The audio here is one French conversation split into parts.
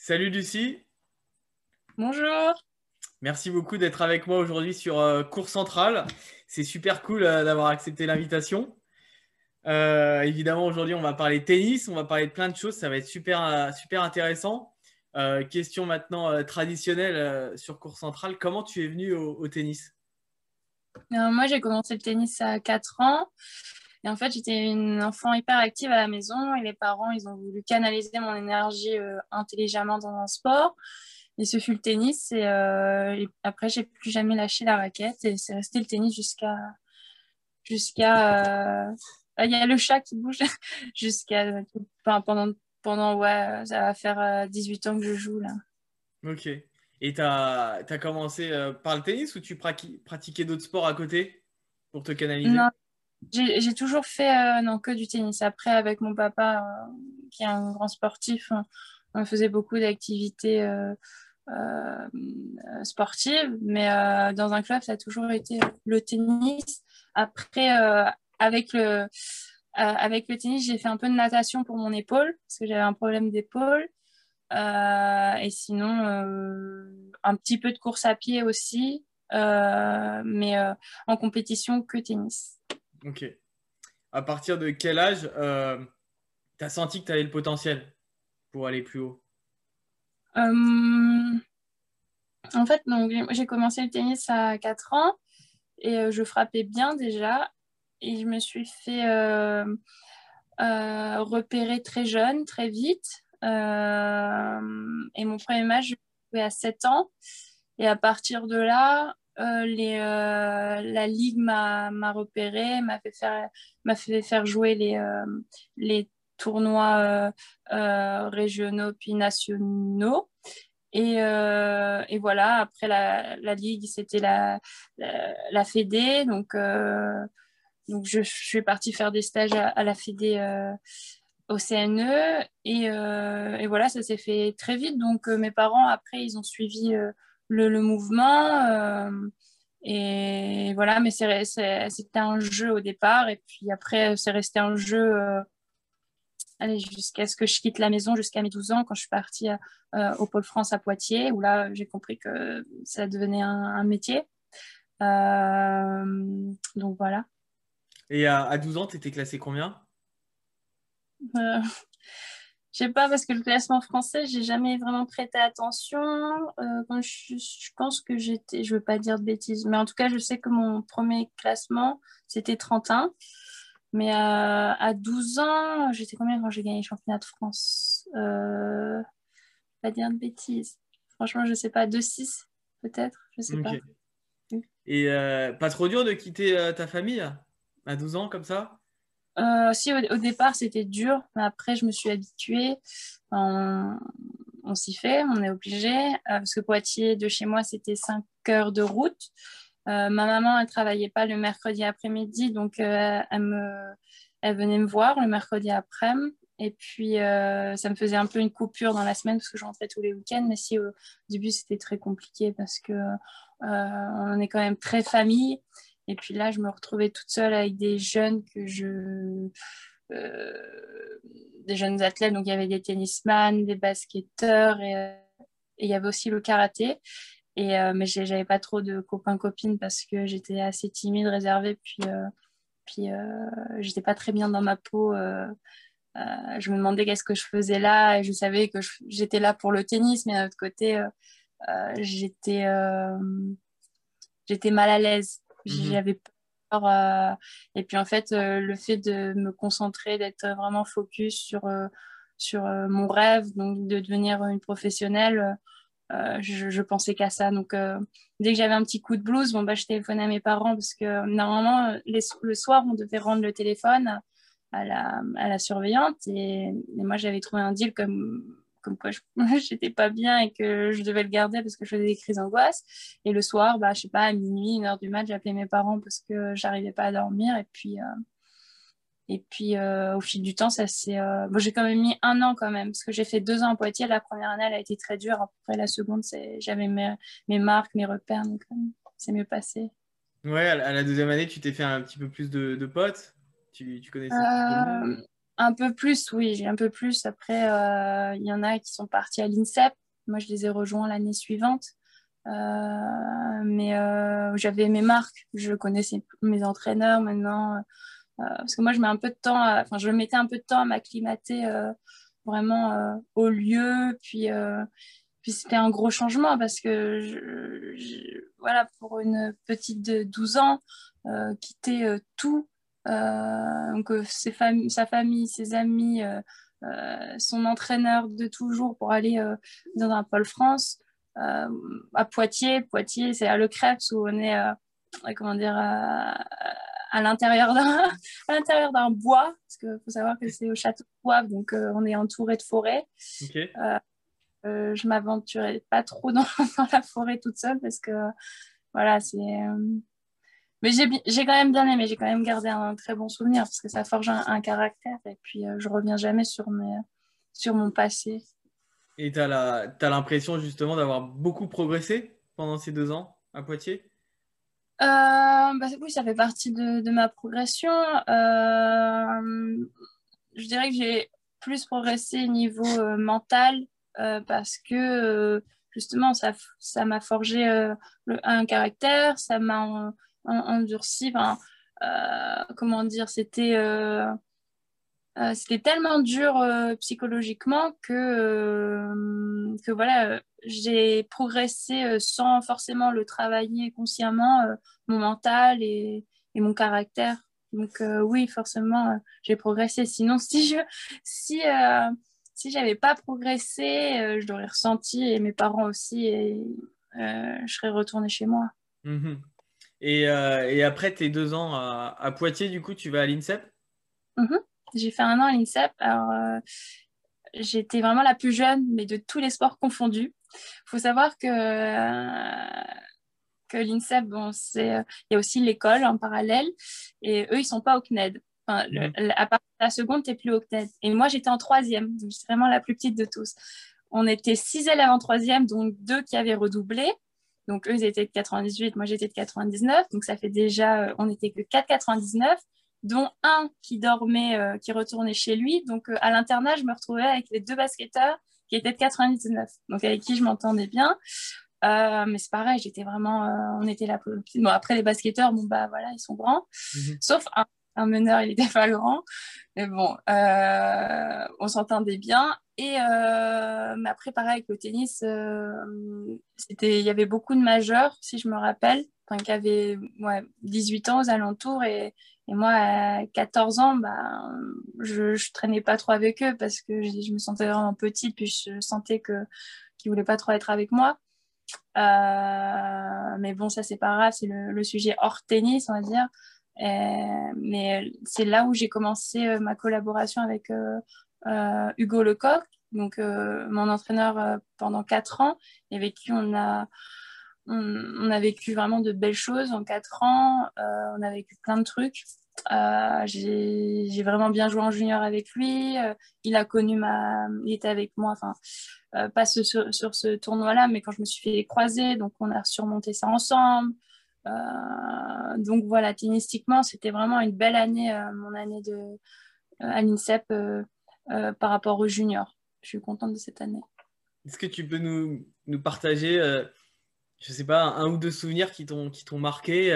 Salut Lucie. Bonjour. Merci beaucoup d'être avec moi aujourd'hui sur euh, Cours Central. C'est super cool euh, d'avoir accepté l'invitation. Euh, évidemment, aujourd'hui, on va parler tennis, on va parler de plein de choses. Ça va être super, super intéressant. question maintenant traditionnelle sur Cours Central. Comment tu es venu au, au tennis? Moi, j'ai commencé le tennis à 4 ans. Et en fait, j'étais une enfant hyper active à la maison et les parents, ils ont voulu canaliser mon énergie euh, intelligemment dans un sport. Et ce fut le tennis. Et, euh, et après, j'ai plus jamais lâché la raquette et c'est resté le tennis jusqu'à. jusqu'à euh, Il y a le chat qui bouge jusqu'à. Enfin, pendant, pendant, ouais, ça va faire 18 ans que je joue là. Ok. Et tu as, as, commencé par le tennis ou tu pratiquais d'autres sports à côté pour te canaliser? Non, j'ai toujours fait euh, non, que du tennis. Après, avec mon papa, euh, qui est un grand sportif, on, faisait beaucoup d'activités euh, sportives. Mais dans un club, ça a toujours été le tennis. Après, avec, le, avec le tennis, j'ai fait un peu de natation pour mon épaule, parce que j'avais un problème d'épaule. et sinon, un petit peu de course à pied aussi. mais en compétition que tennis. Ok. À partir de quel âge euh, tu as senti que tu avais le potentiel pour aller plus haut? Euh, En fait, j'ai commencé le tennis à 4 ans et euh, je frappais bien déjà. Et je me suis fait repérer très jeune, très vite. et mon premier match, je joué à 7 ans. Et à partir de là, euh, euh, la ligue m'a repéré, m'a fait faire, jouer les, euh, tournois régionaux puis nationaux. Et, voilà, après la, ligue, c'était la, la, Fédé. Donc, je, suis partie faire des stages à, la Fédé au CNE. Et, voilà, ça s'est fait très vite. Donc, mes parents, après, ils ont suivi le, mouvement. Euh, et voilà, mais c'était un jeu au départ. Et puis après, c'est resté un jeu euh, jusqu'à ce que je quitte la maison, jusqu'à mes 12 ans, quand je suis partie euh, au Pôle France à Poitiers, où là, j'ai compris que ça devenait un, métier. donc voilà. Et à, à 12 ans, tu étais classée combien? Je sais pas, parce que le classement français, j'ai jamais vraiment prêté attention. Euh, je, pense que j'étais, je veux pas dire de bêtises, mais en tout cas, je sais que mon premier classement, c'était 31. Mais euh, à 12 ans, j'étais combien quand j'ai gagné le championnat de France? Euh, Pas dire de bêtises. Franchement, je sais pas, 2-6 peut-être, je sais pas. Et euh, pas trop dur de quitter ta famille à 12 ans comme ça? Euh, si au, départ c'était dur, mais après je me suis habituée. On, s'y fait, on est obligé. Euh, parce que Poitiers de chez moi c'était 5 heures de route. Euh, ma maman elle travaillait pas le mercredi après-midi, donc elle, me, elle venait me voir le mercredi après-midi. Et puis, ça me faisait un peu une coupure dans la semaine parce que je rentrais tous les week-ends. Mais si au début, c'était très compliqué parce que on est quand même très famille. Et puis là, je me retrouvais toute seule avec des jeunes que je. Euh, des jeunes athlètes. Donc, il y avait des tennisman, des basketteurs et, il y avait aussi le karaté. Et, euh, mais j'avais pas trop de copains-copines parce que j'étais assez timide, réservée. Puis, euh, puis j'étais pas très bien dans ma peau. je me demandais qu'est-ce que je faisais là. Et je savais que j'étais là pour le tennis, mais d'un autre côté, j'étais j'étais mal à l'aise. Mhm. J'avais peur. Euh, et puis en fait, euh, le fait de me concentrer, d'être vraiment focus sur, euh, sur mon rêve, donc de devenir une professionnelle, je, pensais qu'à ça. Donc dès que j'avais un petit coup de blues, bon, bah, je téléphonais à mes parents parce que normalement, le soir, on devait rendre le téléphone à la, à la surveillante. Et, et moi, j'avais trouvé un deal comme comme quoi je n'étais pas bien et que je devais le garder parce que je faisais des crises d'angoisse. Et le soir, bah, je sais pas, à minuit, une heure du mat, j'appelais mes parents parce que j'arrivais pas à dormir. Et puis, euh, et puis euh, au fil du temps, ça s'est. Euh, bon, j'ai quand même mis un an quand même parce que j'ai fait deux ans en Poitiers. La première année, elle a été très dure. Après, la seconde, j'avais mes, mes marques, mes repères, donc c'est mieux passé. Ouais, à la deuxième année, tu t'es fait un petit peu plus de, de potes tu, tu connaissais Un peu plus, oui, j'ai un peu plus. Après, il y en a qui sont partis à l'INSEP. Moi, je les ai rejoints l'année suivante. mais j'avais mes marques, je connaissais mes entraîneurs maintenant. parce que moi, je mets un peu de temps, mettais un peu de temps à m'acclimater vraiment au lieu. Puis, puis c'était un gros changement parce que, voilà, pour une petite de 12 ans, quitter tout, euh, donc, euh, ses sa famille, ses amis, euh, son entraîneur de toujours pour aller dans un pôle France. à Poitiers, Poitiers, c'est à Le Crêpes où on est, comment dire, à l'intérieur d'un à l'intérieur d'un bois parce qu'il faut savoir que c'est au château de Poivre donc on est entouré de forêt okay. euh, je m'aventurais pas trop dans, dans, la forêt toute seule parce que voilà c'est mais j'ai quand même bien aimé, j'ai quand même gardé un très bon souvenir parce que ça forge un, caractère et puis euh, je reviens jamais sur, mes, sur mon passé. Et tu as l'impression justement d'avoir beaucoup progressé pendant ces deux ans à Poitiers? Euh, bah, Oui, ça fait partie de, de ma progression. Euh, je dirais que j'ai plus progressé au niveau mental parce que justement, ça m'a forgé un caractère, ça m'a endurci. Euh, comment dire, c'était euh, euh, c'était tellement dur psychologiquement que, que voilà, j'ai progressé sans forcément le travailler consciemment, mon mental et, et, mon caractère. Donc oui, forcément, j'ai progressé. Sinon, si je si si j'avais pas progressé, je l'aurais ressenti et mes parents aussi et je serais retournée chez moi. Mmh euh, et, après tes deux ans à, Poitiers, du coup, tu vas à l'INSEP? Mhm. J'ai fait un an à l'INSEP. Alors, euh, j'étais vraiment la plus jeune, mais de tous les sports confondus. Il faut savoir que, que l'INSEP, bon, il y a aussi l'école en parallèle, et eux, ils ne sont pas au CNED. Mhm. à part la seconde, tu n'es plus au CNED. Et moi, j'étais en troisième, donc j'étais vraiment la plus petite de tous. On était six élèves en troisième, donc deux qui avaient redoublé. Donc, eux, ils étaient de 98, moi, j'étais de 99. Donc, ça fait déjà, euh, on n'était que 4,99, dont un qui dormait, euh, qui retournait chez lui. Donc, euh, à l'internat, je me retrouvais avec les deux basketteurs qui étaient de 99, donc avec qui je m'entendais bien. mais c'est pareil, j'étais vraiment, on était là. Bon, après, les basketteurs, bon, bah voilà, ils sont grands. Mhm. Sauf un, un meneur, il était pas grand. Mais bon, euh, on s'entendait bien. Et euh, après, pareil, avec le tennis, euh, c'était, il y avait beaucoup de majeurs, si je me rappelle, enfin, qui avaient ouais, 18 ans aux alentours. Et, moi, à 14 ans, bah, je, je traînais pas trop avec eux parce que je, me sentais vraiment petite, puis je sentais que qu'ils voulaient pas trop être avec moi. mais bon, ça, c'est pas grave, c'est le, sujet hors tennis, on va dire. Euh, mais c'est là où j'ai commencé euh, ma collaboration avec euh, Hugo Lecoq, donc mon entraîneur pendant quatre ans, et avec qui on a, on, a vécu vraiment de belles choses en quatre ans. on a vécu plein de trucs. j'ai vraiment bien joué en junior avec lui. il a connu ma, il était avec moi, enfin pas sur, ce tournoi-là, mais quand je me suis fait croiser, donc on a surmonté ça ensemble. Euh, donc voilà, tennistiquement, c'était vraiment une belle année, euh, mon année de, euh, à l'INSEP par rapport aux juniors. Je suis contente de cette année. Est-ce que tu peux nous, nous partager, je sais pas, un ou deux souvenirs qui t'ont marqué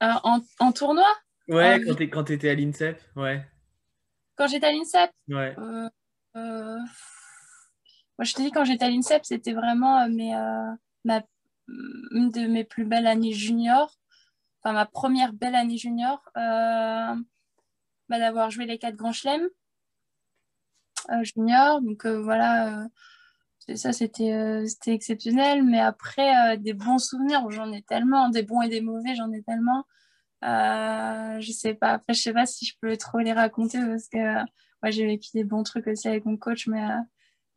en, en, tournoi? Ouais, quand tu étais à l'INSEP, ouais. Quand j'étais à l'INSEP? Ouais. moi, je te dis, quand j'étais à l'INSEP, c'était vraiment mes, ma une de mes plus belles années junior, enfin ma première belle année junior, euh, bah, d'avoir joué les quatre grands chelems euh, junior. Donc euh, voilà, ça c'était exceptionnel. Mais après, des bons souvenirs, j'en ai tellement, des bons et des mauvais, j'en ai tellement. je sais pas, après je sais pas si je peux trop les raconter parce que moi j'ai vécu des bons trucs aussi avec mon coach, mais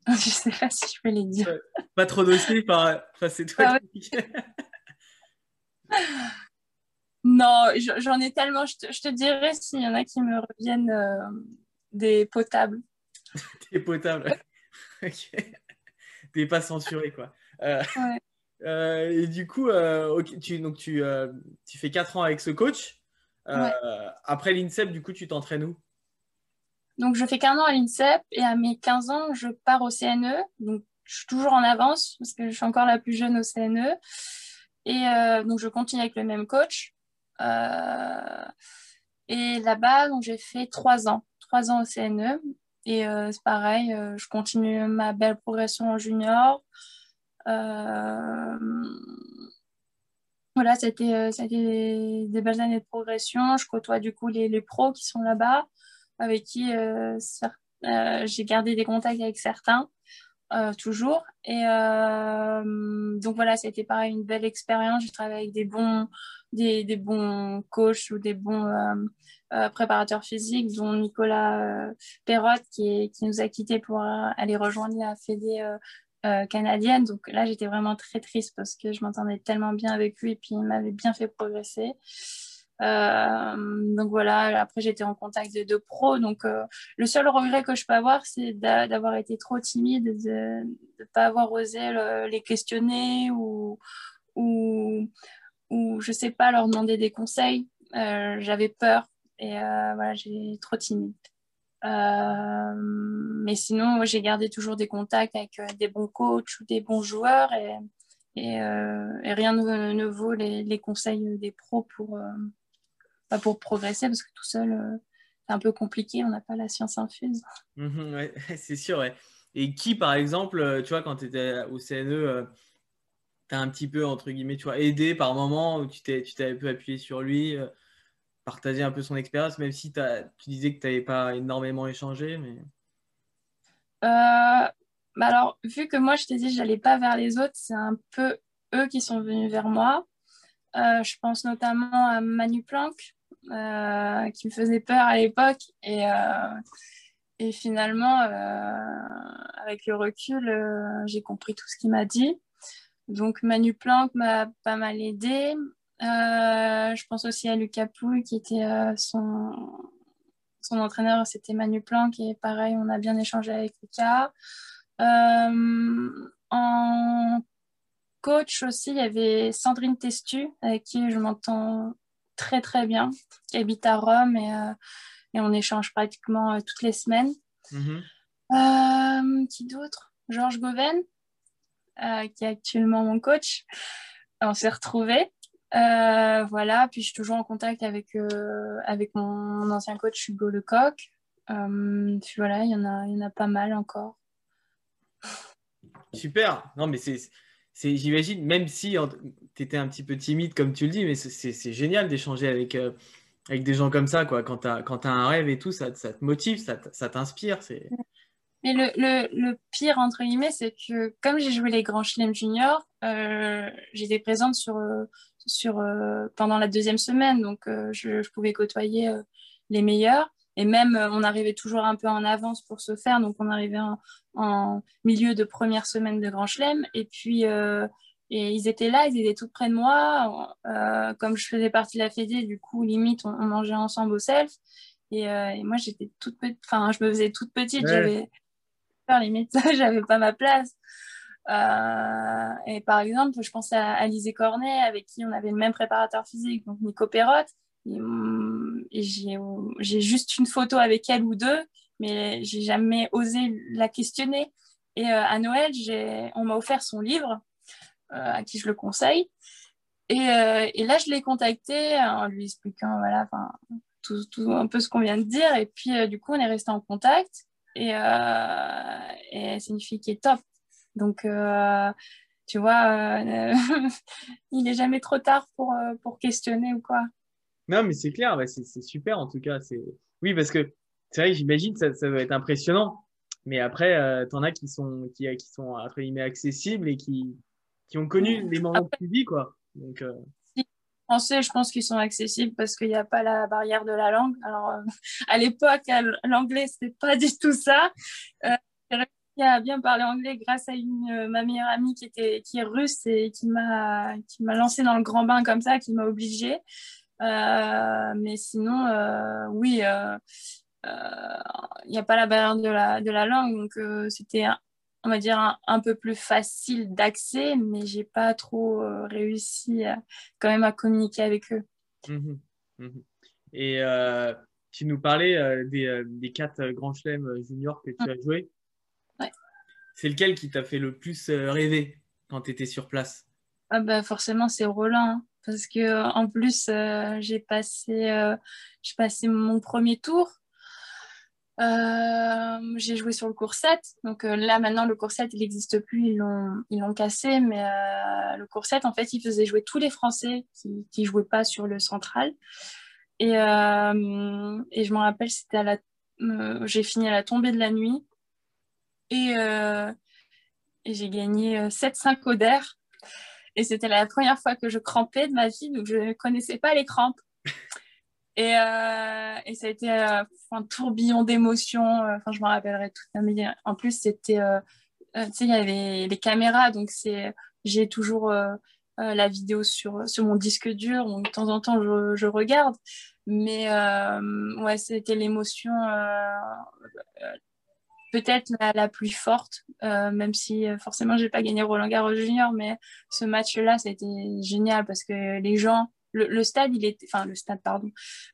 je sais pas si je peux les dire. Pas trop dossier, enfin, c'est toi Non, j'en ai tellement. Je te, je te dirais s'il y en a qui me reviennent euh, des potables. des potables. ok. T'es pas censuré, quoi. Euh, euh, et du coup, tu, donc tu, tu fais 4 ans avec ce coach. Après l'INSEP, du coup, tu t'entraînes où? Donc, je fais qu'un an à l'INSEP et à mes 15 ans, je pars au CNE. Donc, je suis toujours en avance parce que je suis encore la plus jeune au CNE. Et donc, je continue avec le même coach. et là-bas, j'ai fait trois ans, trois ans au CNE. Et euh, c'est pareil, euh, je continue ma belle progression en junior. Euh, voilà, c'était des, des, belles années de progression. Je côtoie du coup les pros qui sont là-bas, avec qui j'ai gardé des contacts avec certains. toujours. Et donc voilà, c'était pareil, une belle expérience. J'ai travaillé avec des bons, des, des bons coachs ou des bons euh, préparateur physique, dont Nicolas euh, Perrotte, qui, qui, nous a quittés pour euh, aller rejoindre la Fédé canadienne. Donc là, j'étais vraiment très triste parce que je m'entendais tellement bien avec lui et puis il m'avait bien fait progresser. Donc voilà, après j'étais en contact de deux pros. Donc le seul regret que je peux avoir, c'est d'avoir été trop timide, de ne pas avoir osé les questionner ou, ou, ou je sais pas, leur demander des conseils. J'avais peur et euh, voilà, j'ai trop timide. Euh, mais sinon, j'ai gardé toujours des contacts avec euh, des bons coachs ou des bons joueurs et, rien ne, vaut les, conseils des pros pour, bah, pour progresser parce que tout seul, c'est un peu compliqué, on n'a pas la science infuse. Mhm, ouais, c'est sûr. Et qui, par exemple, tu vois, quand tu étais au CNE, tu as un petit peu, entre guillemets, tu vois, aidé par moment où tu t'es un peu appuyé sur lui partager un peu son expérience, même si tu disais que tu n'avais pas énormément échangé. Mais... Euh, bah alors, vu que moi, je t'ai dit, je n'allais pas vers les autres, c'est un peu eux qui sont venus vers moi. Euh, je pense notamment à Manu Planck, euh, qui me faisait peur à l'époque. Et, et finalement, avec le recul, j'ai compris tout ce qu'il m'a dit. Donc Manu Planck m'a pas mal aidé. Euh, je pense aussi à Lucas Pouille, qui était euh, son, son entraîneur, c'était Manu Planck, et pareil, on a bien échangé avec Lucas. Euh, en coach aussi, il y avait Sandrine Testu, avec qui je m'entends très très bien, qui habite à Rome et, et on échange pratiquement toutes les semaines. Mm-hmm. qui d'autre? Georges Goven, qui est actuellement mon coach. On s'est retrouvés. Euh, voilà, puis je suis toujours en contact avec, euh, avec mon ancien coach Hugo Lecoq. Euh, puis voilà, il y, en a, il y en a pas mal encore. Super. Non, mais c'est j'imagine, même si tu étais un petit peu timide, comme tu le dis, mais c'est, génial d'échanger avec, avec des gens comme ça. Quoi. Quand tu as, un rêve et tout, ça, te motive, ça, t'inspire. Mais le, le, le, pire, entre guillemets, c'est que comme j'ai joué les grands chelem juniors, euh, j'étais présente sur, sur, euh, pendant la deuxième semaine, donc euh, je, pouvais côtoyer euh, les meilleurs. Et même, on arrivait toujours un peu en avance pour se faire, donc on arrivait en, en milieu de première semaine de grand chelem. Et puis, et ils étaient là, ils étaient tout près de moi. comme je faisais partie de la Fédé, du coup, limite, on, mangeait ensemble au self. Et, et moi, j'étais toute petite, enfin, je me faisais toute petite, j'avais limite, j'avais pas ma place. Euh, et par exemple, je pense à Alizé Cornet, avec qui on avait le même préparateur physique, donc Nico Perrotte. Et, mm, j'ai juste une photo avec elle ou deux, mais j'ai jamais osé la questionner. Et euh, à Noël, on m'a offert son livre, euh, à qui je le conseille. Et, et là, je l'ai contacté en lui expliquant voilà, tout, tout, un peu ce qu'on vient de dire. Et puis, du coup, on est resté en contact. Et, et c'est une fille qui est top. Donc, euh, tu vois, euh, il n'est jamais trop tard pour, euh, pour questionner ou quoi. Non, mais c'est clair, c'est super en tout cas. Oui, parce que c'est vrai, j'imagine ça, ça doit être impressionnant. Mais après, tu en as qui sont, qui, qui sont entre guillemets accessibles et qui, qui ont connu les moments de vie, quoi. Donc, Français, je pense qu'ils sont accessibles parce qu'il n'y a pas la barrière de la langue. Alors, à l'époque, l'anglais, c'était pas du tout ça à bien parler anglais grâce à une, euh, ma meilleure amie qui, était, qui est russe et qui m'a, qui m'a lancé dans le grand bain comme ça, qui m'a obligée. Euh, mais sinon, euh, oui, il n'y a pas la barrière de la, de la langue, donc c'était, on va dire, un, peu plus facile d'accès, mais j'ai pas trop réussi quand même à communiquer avec eux. Mmh mmh Et tu nous parlais des, des, quatre grands chelems juniors que tu as joués. Ouais. C'est lequel qui t'a fait le plus rêver quand tu étais sur place? Ah bah forcément, c'est Roland. hein, parce que en plus, euh, j'ai passé, euh, passé mon premier tour. Euh, j'ai joué sur le cours 7. Donc euh, là, maintenant, le cours 7, il n'existe plus. Ils l'ont, cassé. Mais le cours 7, en fait, il faisait jouer tous les Français qui ne jouaient pas sur le central. Et, et je me rappelle, c'était à la, j'ai fini à la tombée de la nuit. Et, j'ai gagné 7-5 au. Et c'était la première fois que je crampais de ma vie, donc je ne connaissais pas les crampes. Et, euh, et ça a été euh, un tourbillon d'émotions. euh, Enfin, je me rappellerai toute ma vie. En plus, c'était, tu sais, il y avait les caméras, donc c'est, j'ai toujours la vidéo sur, sur mon disque dur. Donc, de temps en temps, je, je regarde. Mais ouais, c'était l'émotion peut-être la, plus forte, euh, même si euh, forcément j'ai pas gagné Roland Garros Junior, mais ce match-là, c'était génial parce que les gens, le, le, stade, il était, enfin le stade, pardon,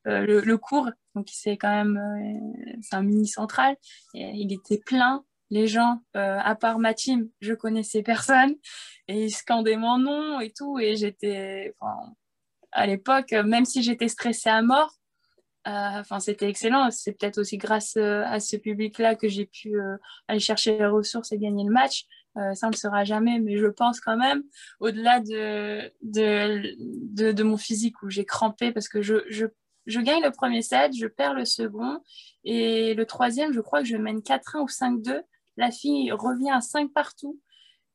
euh, le, le, cours, donc c'est quand même, euh, c'est un mini central, et il était plein. Les gens, euh, à part ma team, je connaissais personne et ils scandaient mon nom et tout, et j'étais, à l'époque, même si j'étais stressée à mort, Enfin, c'était excellent. C'est peut-être aussi grâce euh, à ce public-là que j'ai pu euh, aller chercher les ressources et gagner le match. Euh, ça, on ne le saura jamais, mais je pense quand même, au-delà de, de, de, de, mon physique où j'ai crampé parce que je, je, je, gagne le premier set, je perds le second et le troisième, je crois que je mène 4-1 ou 5-2. La fille revient à 5 partout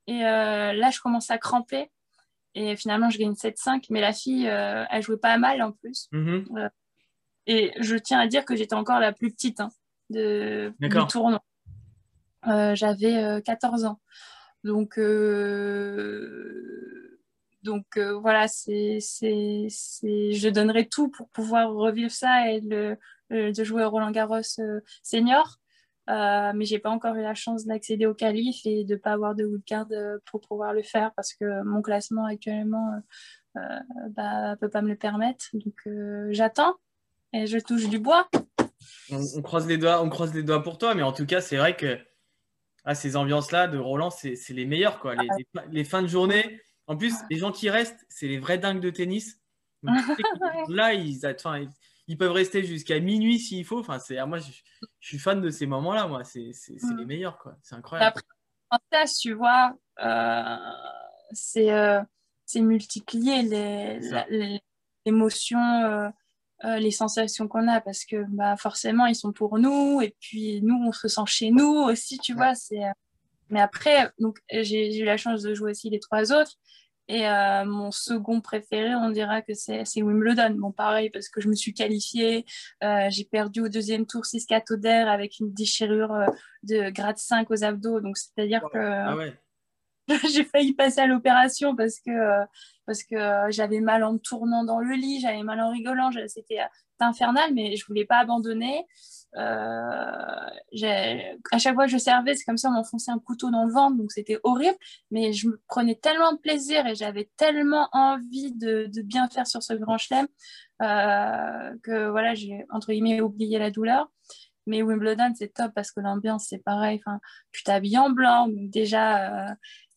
et euh, là, je commence à cramper et finalement, je gagne 7-5, mais la fille, euh, elle jouait pas mal en plus. Mm -hmm. Et je tiens à dire que j'étais encore la plus petite hein, de, du tournoi. Euh, J'avais euh, 14 ans. Donc, euh, donc euh, voilà, c'est, je donnerai tout pour pouvoir revivre ça et le, le de jouer au Roland Garros euh, senior. Euh, mais j'ai pas encore eu la chance d'accéder au qualif et de pas avoir de wildcard pour pouvoir le faire parce que mon classement actuellement euh, bah, peut pas me le permettre. Donc j'attends et je touche du bois. On, on, croise les doigts, on croise les doigts pour toi, mais en tout cas, c'est vrai que ah, ces ambiances-là de Roland, c'est les meilleures. Quoi. Les, les, les, fins de journée, en plus, les gens qui restent, c'est les vrais dingues de tennis. Donc, là, ils, enfin, ils, peuvent rester jusqu'à minuit s'il faut. Enfin, moi, je, je, suis fan de ces moments-là. Moi, c'est mm. les meilleurs. C'est incroyable. Après, tu vois, euh, c'est euh, multiplié l'émotion. Euh, les sensations qu'on a parce que bah, forcément ils sont pour nous et puis nous on se sent chez nous aussi tu vois c'est euh... mais après donc j'ai eu la chance de jouer aussi les trois autres et euh, mon second préféré on dira que c'est Wimbledon bon pareil parce que je me suis qualifiée euh, j'ai perdu au deuxième tour 6-4 au DER avec une déchirure de grade 5 aux abdos donc c'est à dire ouais. que ah ouais. j'ai failli passer à l'opération parce que parce que j'avais mal en me tournant dans le lit, j'avais mal en rigolant, c'était infernal, mais je voulais pas abandonner. Euh, à chaque fois que je servais, c'est comme ça, on m'enfonçait un couteau dans le ventre, donc c'était horrible, mais je me prenais tellement de plaisir et j'avais tellement envie de, bien faire sur ce grand chelem euh, que voilà, j'ai entre guillemets oublié la douleur. Mais Wimbledon, c'est top parce que l'ambiance, c'est pareil. Enfin, tu t'habilles en blanc, déjà, euh,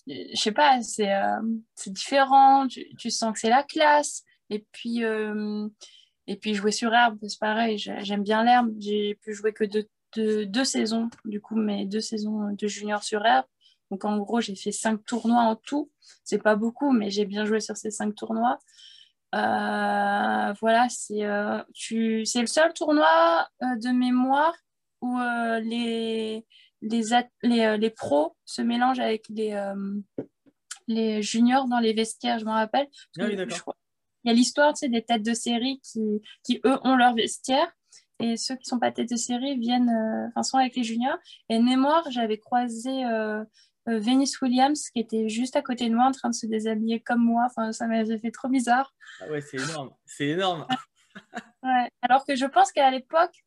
je sais pas, c'est euh, différent, tu, sens que c'est la classe. Et puis, euh, et puis jouer sur herbe, c'est pareil, j'aime bien l'herbe. J'ai pu jouer que deux, deux, deux, saisons, du coup, mes deux saisons de junior sur herbe. Donc en gros, j'ai fait cinq tournois en tout. C'est pas beaucoup, mais j'ai bien joué sur ces cinq tournois. Euh, voilà, c'est euh, le seul tournoi de mémoire où les, les, les, les, pros se mélangent avec les, euh, les juniors dans les vestiaires, je m'en rappelle. Ah oui, Il y a l'histoire tu sais, des têtes de série qui, qui, eux, ont leur vestiaire. Et ceux qui ne sont pas têtes de série viennent, euh, enfin, sont avec les juniors. Et mémoire, j'avais croisé euh, Venus Williams qui était juste à côté de moi en train de se déshabiller comme moi. Enfin, ça m'avait fait trop bizarre. Ah ouais, c'est énorme. C'est énorme. ouais. Alors que je pense qu'à l'époque,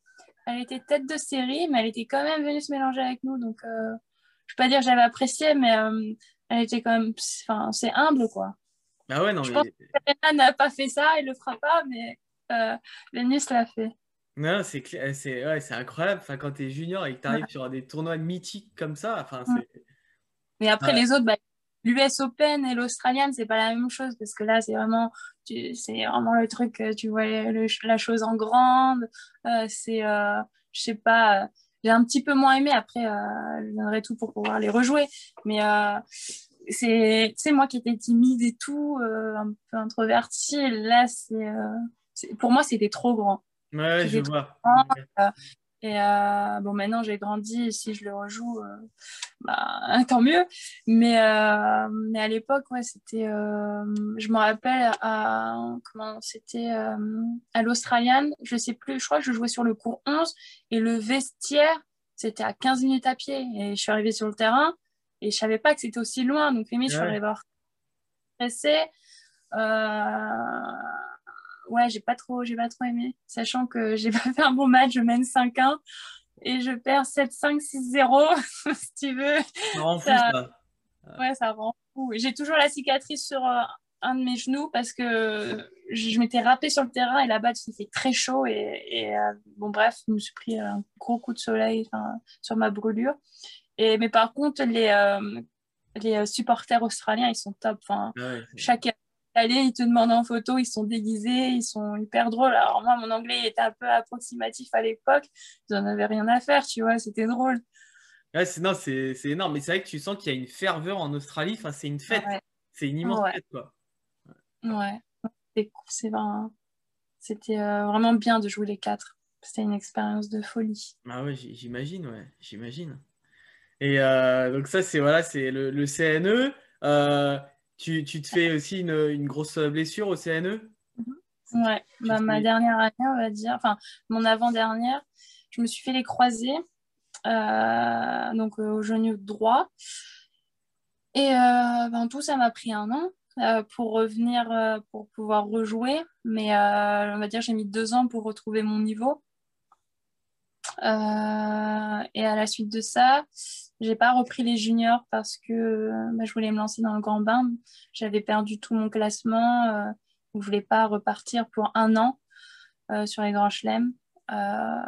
elle était tête de série, mais elle était quand même venue se mélanger avec nous. Donc, euh, je ne peux pas dire que j'avais apprécié, mais euh, elle était quand même. Enfin, c'est humble, quoi. Ah ouais, non, je mais... pense que n'a pas fait ça, elle le fera pas, mais Vénus l'a fait. Non, c'est c'est ouais, incroyable. Enfin, quand tu es junior et que tu arrives sur des tournois mythiques comme ça, enfin, c'est. Mais après, les autres, bah, l'US Open et l'Australian, c'est pas la même chose parce que là, c'est vraiment, c'est vraiment le truc, tu vois la chose en grande. Euh, c'est, euh, je sais pas, j'ai un petit peu moins aimé. Après, euh, je donnerai tout pour pouvoir les rejouer. Mais c'est, c'est moi qui étais timide et tout, un peu introvertie. Là, c'est, pour moi, c'était trop grand. Ouais, je vois. Et euh, bon, maintenant j'ai grandi, si je le rejoue, euh, bah, tant mieux. Mais, euh, mais à l'époque, ouais, c'était. je me rappelle à. Comment c'était À l'Australian, je sais plus, je crois que je jouais sur le cours 11 et le vestiaire, c'était à 15 minutes à pied. Et je suis arrivée sur le terrain et je savais pas que c'était aussi loin. Donc, limite, je suis arrivée voir stressée ouais, j'ai pas trop, j'ai pas trop aimé, sachant que j'ai pas fait un bon match, je mène 5-1 et je perds 7-5, 6-0, si tu veux. Ça rend fou, ça. Ouais, ça rend fou. J'ai toujours la cicatrice sur euh, un de mes genoux parce que je m'étais râpée sur le terrain et là-bas, il fait très chaud et, euh, bon, bref, je me suis pris un gros coup de soleil sur ma brûlure. Et, mais par contre, les, euh, les supporters australiens, ils sont top. Enfin, ouais, chaque Allez, ils te demandent en photo, ils sont déguisés, ils sont hyper drôles. Alors moi, mon anglais était un peu approximatif à l'époque, n'en avaient rien à faire, tu vois, c'était drôle. Ouais, c'est, non, c'est, énorme, mais c'est vrai que tu sens qu'il y a une ferveur en Australie, enfin, c'est une fête, c'est une immense fête, quoi. Ouais, c'est, c'était euh, vraiment bien de jouer les quatre. C'était une expérience de folie. Ah ouais, j'imagine, ouais, j'imagine. Et euh, donc ça, c'est voilà, c'est le, le CNE. Euh, tu, tu, te fais aussi une, une, grosse blessure au CNE Ouais, bah, ma dernière année, on va dire, enfin mon avant-dernière, je me suis fait les croisés, euh, donc euh, au genou droit. Et euh, ben, tout, ça m'a pris un an euh, pour revenir, pour pouvoir rejouer. Mais on va dire, j'ai mis deux ans pour retrouver mon niveau. et à la suite de ça, j'ai pas repris les juniors parce que bah, je voulais me lancer dans le grand bain. J'avais perdu tout mon classement. Euh, je voulais pas repartir pour un an euh, sur les grands chelems. Euh,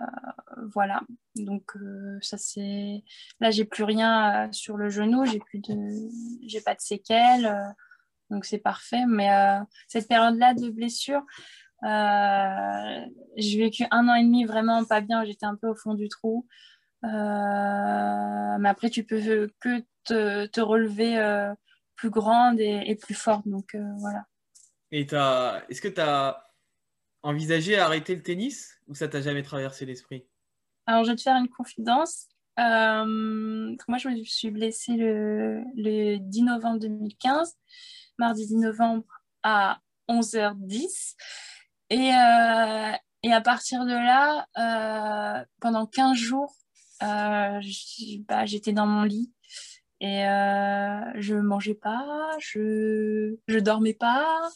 voilà. Donc euh, ça c'est. Là j'ai plus rien sur le genou. J'ai plus de. J'ai pas de séquelles. donc c'est parfait. Mais cette période-là de blessure. j'ai vécu un an et demi vraiment pas bien, j'étais un peu au fond du trou. Euh, mais après, tu peux que te, te relever euh, plus grande et, plus forte. Donc euh, voilà. Et est-ce que tu as envisagé arrêter le tennis ou ça t'a jamais traversé l'esprit? Alors, je vais te faire une confidence. moi, je me suis blessée le, le 10 novembre 2015, mardi 10 novembre à 11h10. Et, et à partir de là, pendant 15 jours, bah, j'étais dans mon lit et euh, je mangeais pas, je je dormais pas.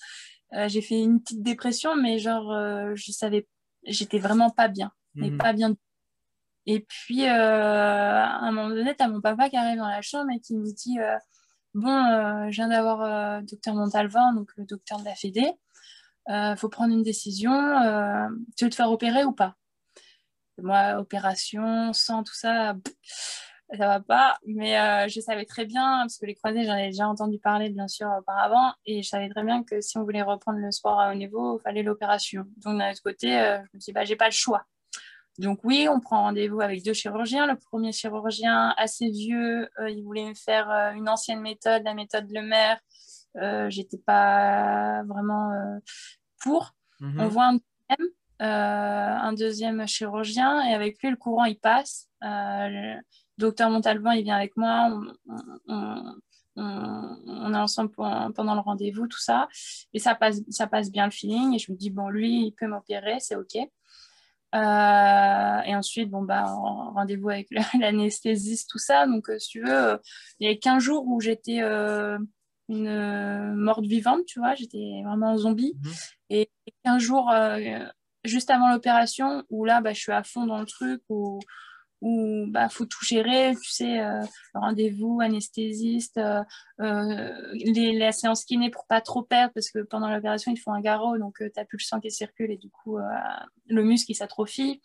Euh, j'ai fait une petite dépression, mais genre je savais, j'étais vraiment pas bien, mais mhm. pas bien. Et puis à un moment donné, t'as mon papa qui arrive dans la chambre et qui me dit bon, je viens d'avoir docteur Montalvan, donc le docteur de la Fédé. Il faut prendre une décision. tu veux te faire opérer ou pas? Moi, opération, sang, tout ça, ça va pas. Mais euh, je savais très bien, parce que les croisés, j'en ai déjà entendu parler, bien sûr, auparavant. Et je savais très bien que si on voulait reprendre le sport à haut niveau, il fallait l'opération. Donc, d'un autre côté, euh, je me suis dit, bah, j'ai pas le choix. Donc oui, on prend rendez-vous avec deux chirurgiens. Le premier chirurgien, assez vieux, euh, il voulait me faire une ancienne méthode, la méthode Lemaire. Euh, J'étais pas vraiment pour. Mm-hmm. On voit un problème. Euh, un deuxième chirurgien et avec lui le courant il passe. Euh, le docteur Montalban il vient avec moi, on, est ensemble pendant le rendez-vous, tout ça, et ça passe, ça passe bien le feeling. Et je me dis bon lui il peut m'opérer, c'est ok. Euh, et ensuite, bon, bah, rendez-vous avec l'anesthésiste, tout ça. Donc, si tu veux, il y a 15 jours où j'étais une morte vivante, tu vois, j'étais vraiment un zombie. Mhm. Et 15 jours juste avant l'opération, où là, bah, je suis à fond dans le truc, où, où bah faut tout gérer, tu sais, euh, rendez-vous, anesthésiste, euh, les, la séance kiné pour pas trop perdre parce que pendant l'opération ils font un garrot donc tu n'as plus le sang qui circule et du coup le muscle il s'atrophie.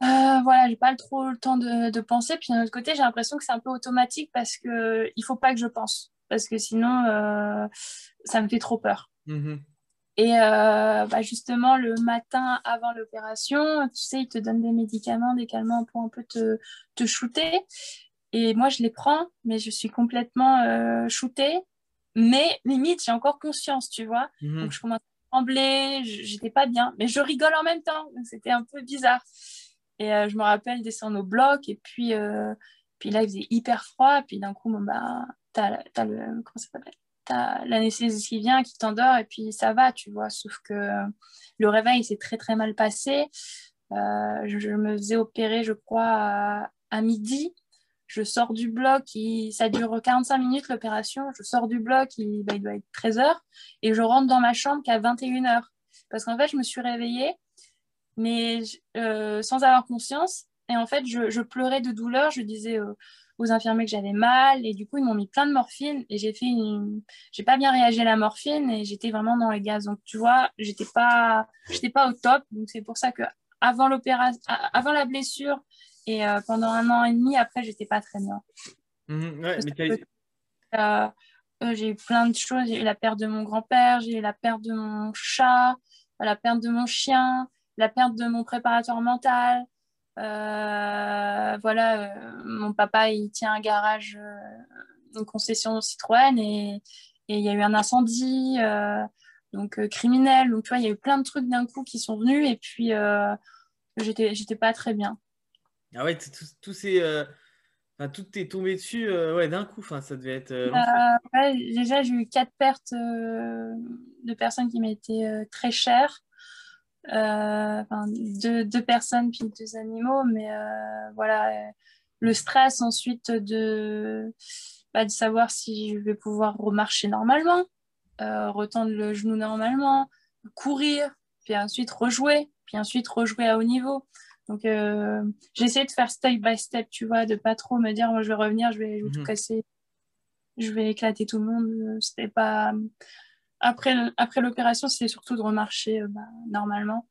voilà, j'ai pas trop le temps de, de penser. Puis d'un autre côté, j'ai l'impression que c'est un peu automatique parce que il faut pas que je pense parce que sinon ça me fait trop peur. Mmh et euh, bah justement, le matin avant l'opération, tu sais, ils te donnent des médicaments, des calmants pour un peu te, te shooter. Et moi, je les prends, mais je suis complètement euh, shootée. Mais limite, j'ai encore conscience, tu vois. Mhm. Donc, je commence à trembler, j'étais pas bien. Mais je rigole en même temps. C'était un peu bizarre. Et euh, je me rappelle descendre au bloc. Et puis, euh, puis là, il faisait hyper froid. Et puis d'un coup, bon, bah, t'as, as le. Comment ça s'appelle? T'as l'anesthésie qui vient, qui t'endort, et puis ça va, tu vois. Sauf que le réveil s'est très très mal passé. Euh, je, me faisais opérer, je crois, à, midi. Je sors du bloc, ça dure 45 minutes l'opération. Je sors du bloc, il, bah, doit être 13 h et je rentre dans ma chambre qu'à 21 h Parce qu'en fait, je me suis réveillée, mais euh, sans avoir conscience. Et en fait, je, pleurais de douleur. Je disais, euh, aux infirmiers que j'avais mal. Et du coup ils m'ont mis plein de morphine et j'ai fait une... j'ai pas bien réagi à la morphine et j'étais vraiment dans les gaz. Donc tu vois j'étais pas j'étais pas au top. Donc c'est pour ça que avant l'opération avant la blessure et euh, pendant un an et demi après j'étais pas très bien. Mmh, euh, euh, j'ai eu plein de choses. J'ai eu la perte de mon grand-père j'ai eu la perte de mon chat la perte de mon chien la perte de mon préparateur mental voilà, euh, mon papa, il tient un garage, euh, une concession Citroën, et il y a eu un incendie, donc criminel. Donc, tu vois, il y a eu plein de trucs d'un coup qui sont venus, et puis j'étais, pas très bien. Ah ouais, tout, ces, tout est tombé dessus ouais, d'un coup, enfin, ça devait être. déjà, j'ai eu quatre pertes de personnes qui m'étaient très chères. Euh, enfin, deux, deux, personnes puis deux animaux, mais euh, voilà, le stress ensuite de, bah, de savoir si je vais pouvoir remarcher normalement, euh, retendre le genou normalement, courir, puis ensuite rejouer, puis ensuite rejouer à haut niveau. Donc, euh, j'essaie de faire step by step, tu vois, de pas trop me dire, moi, je vais revenir, je vais, je vais tout mhm. casser, je vais éclater tout le monde. C'était pas, après, après l'opération, c'est surtout de remarcher euh, bah, normalement.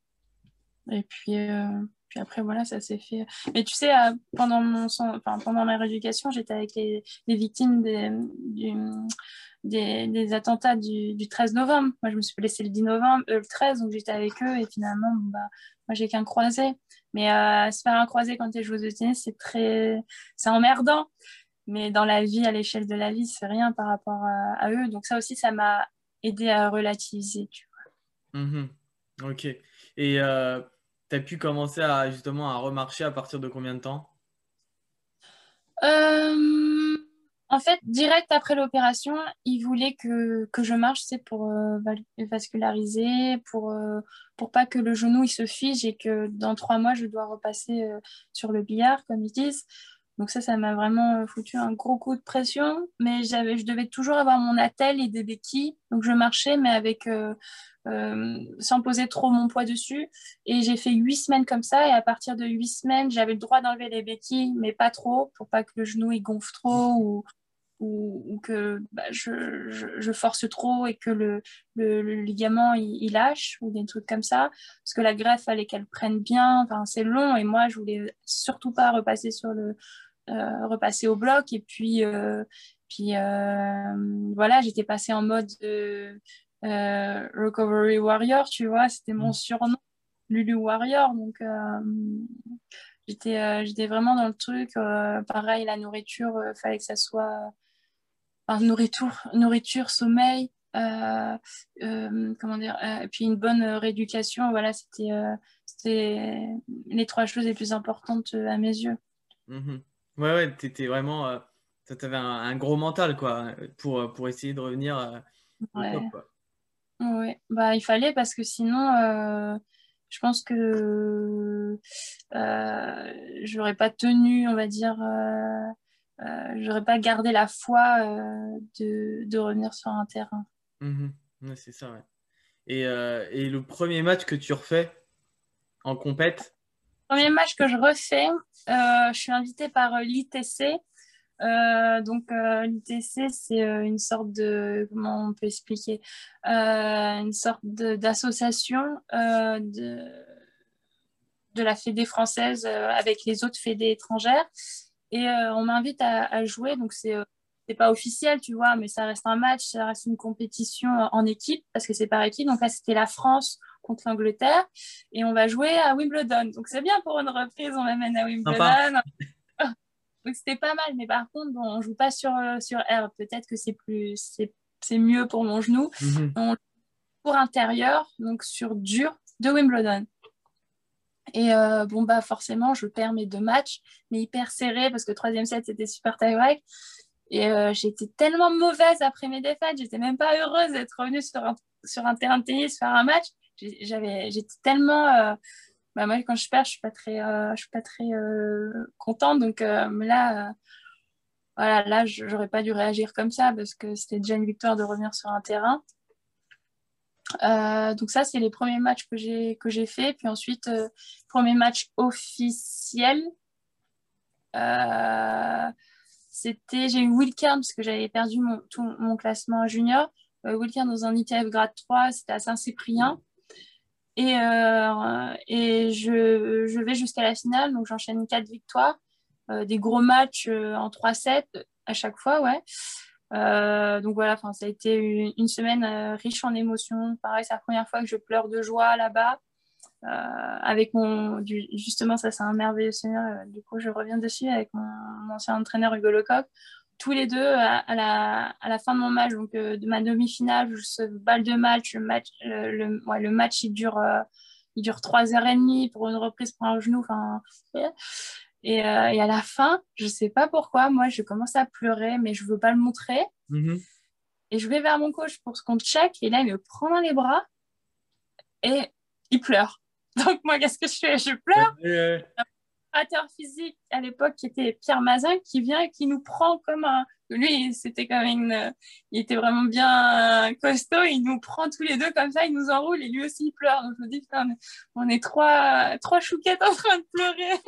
Et puis, euh, puis après, voilà, ça s'est fait. Mais tu sais, euh, pendant, mon, enfin, pendant ma rééducation, j'étais avec les, victimes des, des, attentats du, du, 13 novembre. Moi, je me suis blessée le 10 novembre, le 13, donc j'étais avec eux. Et finalement, bah, moi, j'ai qu'un croisé. Mais se faire un croisé quand tu es joueuse de tennis, c'est très... c'est emmerdant. Mais dans la vie, à l'échelle de la vie, c'est rien par rapport à, eux. Donc ça aussi, ça m'a aidé à relativiser, tu vois. Mmh ok. Et euh, tu as pu commencer à justement à remarcher à partir de combien de temps? Euh, En fait, direct après l'opération, il voulait que, que, je marche, c'est pour euh, vasculariser, pour, pour pas que le genou il se fige et que dans trois mois, je dois repasser sur le billard, comme ils disent. Donc ça, ça m'a vraiment euh, foutu un gros coup de pression. Mais j'avais, je devais toujours avoir mon attel et des béquilles. Donc je marchais, mais avec euh, euh, sans poser trop mon poids dessus. Et j'ai fait huit semaines comme ça. Et à partir de huit semaines, j'avais le droit d'enlever les béquilles, mais pas trop, pour pas que le genou il gonfle trop ou, ou, que bah, je, je, force trop et que le, le, ligament il, lâche ou des trucs comme ça. Parce que la greffe, fallait qu'elle prenne bien. Enfin, c'est long et moi, je voulais surtout pas repasser sur le, euh, repasser au bloc. Et puis, euh, puis euh, voilà, j'étais passée en mode Recovery Warrior, tu vois, c'était mon mm. surnom, Lulu Warrior. Donc, j'étais j'étais vraiment dans le truc. pareil, la nourriture, il fallait que ça soit nourriture, nourriture, sommeil. comment dire, et puis une bonne rééducation, voilà, c'était les trois choses les plus importantes à mes yeux. Mm-hmm. Ouais, ouais, t'étais vraiment. Euh, un, un, gros mental, quoi, pour, euh, pour essayer de revenir euh, ouais. Ouais, bah, il fallait parce que sinon, je pense que je n'aurais pas tenu, on va dire, j'aurais pas gardé la foi de, de, revenir sur un terrain. Mmh ouais, c'est ça, ouais. Et, et, le premier match que tu refais en compète, Premier match que je refais, je suis invitée par l'ITC. donc l'ITC, c'est une sorte de, comment on peut expliquer, une sorte d'association de, de, la Fédé française avec les autres Fédés étrangères. Et on m'invite à, à, jouer, donc c'est c'est pas officiel, tu vois, mais ça reste un match, ça reste une compétition en équipe parce que c'est par équipe. Donc là, c'était la France contre l'Angleterre et on va jouer à Wimbledon. Donc c'est bien pour une reprise, on m'amène à Wimbledon. Donc c'était pas mal, mais par contre, bon, on joue pas sur, euh, sur herbe. Peut-être que c'est plus, c'est mieux pour mon genou. Mhm. On pour intérieur, donc sur dur de Wimbledon. Et euh, bon, bah forcément, je perds mes deux matchs, mais hyper serré parce que le troisième set, c'était super tie-break. Et euh, j'étais tellement mauvaise après mes défaites, j'étais même pas heureuse d'être revenue sur un, sur un terrain de tennis faire un match. J'étais tellement. Euh, bah moi, quand je perds, je suis pas très, je suis pas très contente. Donc là, voilà, là, j'aurais pas dû réagir comme ça parce que c'était déjà une victoire de revenir sur un terrain. Donc ça, c'est les premiers matchs que j'ai que j'ai fait. Puis ensuite, premier match officiel. Euh, c'était, j'ai eu Wilkern parce que j'avais perdu mon, tout mon classement junior. Euh, Wilkern dans un ITF grade 3, c'était à Saint-Cyprien. Et, euh, et je, je, vais jusqu'à la finale, donc j'enchaîne quatre victoires, euh, des gros matchs en 3-7 à chaque fois, ouais. Donc voilà, ça a été une, semaine riche en émotions. Pareil, c'est la première fois que je pleure de joie là-bas. Euh, avec mon justement ça c'est un merveilleux euh, du coup je reviens dessus avec mon, ancien entraîneur Hugo Lecoq tous les deux à, la, fin de mon match donc euh, de ma demi-finale ce balle de match le match il dure il dure trois heures et demie pour une reprise pour un genou enfin et, et, à la fin je sais pas pourquoi moi je commence à pleurer mais je veux pas le montrer mm-hmm. et je vais vers mon coach pour qu'on check et là il me prend dans les bras et il pleure Donc, moi, qu'est-ce que je fais? Je pleure. Un physique à l'époque qui était Pierre Mazin qui vient et qui nous prend comme un. Lui, c'était comme une. Il était vraiment bien costaud. Il nous prend tous les deux comme ça, il nous enroule et lui aussi il pleure. Donc, je me dis, putain, on est trois, trois chouquettes en train de pleurer.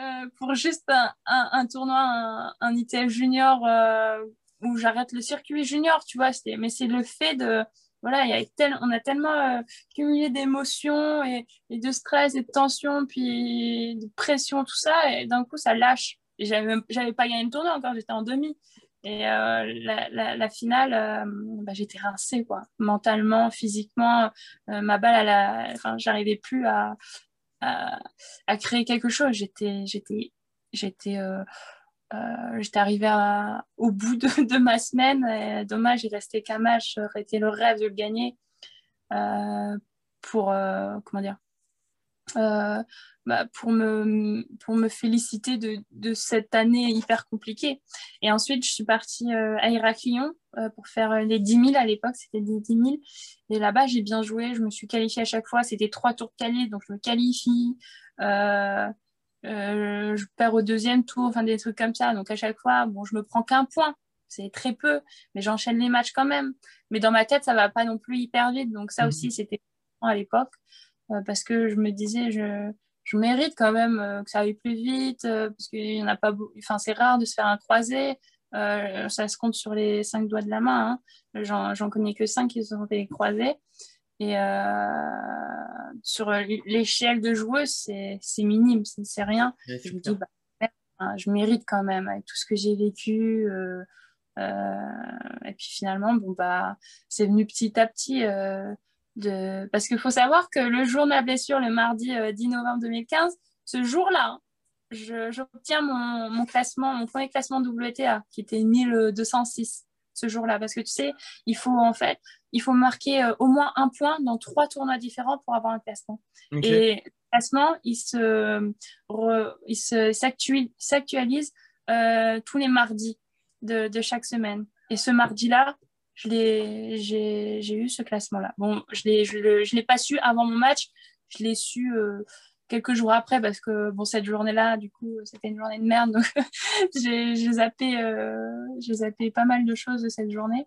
Euh, pour juste un, tournoi, un, un, ITF junior euh, où j'arrête le circuit junior, tu vois. Mais c'est le fait de voilà, il y a on a tellement euh, cumulé d'émotions et, de stress et de tension, puis de pression, tout ça, et d'un coup, ça lâche. Et j'avais, pas gagné le tournoi encore, j'étais en demi. Et la, finale, euh, bah, j'étais rincée, quoi. Mentalement, physiquement, ma balle, j'arrivais plus à, à, créer quelque chose. J'étais, j'étais, j'étais euh, j'étais arrivée au bout de, ma semaine. dommage, il restait qu'un match. Ça aurait été le rêve de le gagner euh, pour, euh, comment dire, bah, pour, me, pour me féliciter de, de, cette année hyper compliquée. Et ensuite, je suis partie à Héraclion pour faire les 10 000 à l'époque, c'était des 10 000. Et là-bas, j'ai bien joué, je me suis qualifiée à chaque fois. C'était trois tours de donc je me qualifie. Euh, je perds au deuxième tour, enfin des trucs comme ça. Donc à chaque fois, bon, je me prends qu'un point, c'est très peu, mais j'enchaîne les matchs quand même. Mais dans ma tête, ça va pas non plus hyper vite. Donc ça aussi, mhm. c'était à l'époque, euh, parce que je me disais, je, je mérite quand même euh, que ça aille plus vite, parce qu'il y en a pas, enfin c'est rare de se faire un croisé. ça se compte sur les cinq doigts de la main. Hein. J'en connais que cinq qui se sont fait croiser. Et euh, sur l'échelle de joueuse, c'est minime, c'est rien. je me dis, bah, hein, je mérite quand même avec tout ce que j'ai vécu. Euh, euh, et puis finalement, bon, bah, c'est venu petit à petit. De... Parce qu'il faut savoir que le jour de ma blessure, le mardi 10 novembre 2015, ce jour-là, j'obtiens mon, mon, classement, mon premier classement WTA, qui était 1206 ce jour-là. Parce que tu sais, il faut en fait, il faut marquer euh, au moins un point dans trois tournois différents pour avoir un classement. Et le classement, il se, il se s'actualise euh, tous les mardis de, de, chaque semaine. Et ce mardi-là, j'ai, j'ai eu ce classement-là. Bon, je ne je, l'ai pas su avant mon match, je l'ai su euh, quelques jours après parce que bon cette journée là du coup c'était une journée de merde donc j'ai zappé euh, j'ai zappé pas mal de choses de cette journée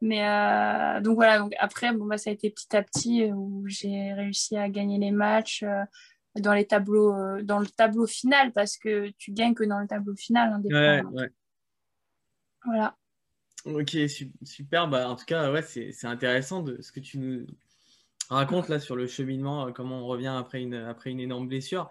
mais euh, donc voilà donc après bon bah ça a été petit à petit où j'ai réussi à gagner les matchs dans les tableaux, euh, dans le tableau final parce que tu gagnes que dans le tableau final. Hein, ouais, ouais. Voilà. Ok, super. Bah, en tout cas, ouais, c'est intéressant de ce que tu nous racontes là sur le cheminement, euh, comment on revient après une, après une énorme blessure.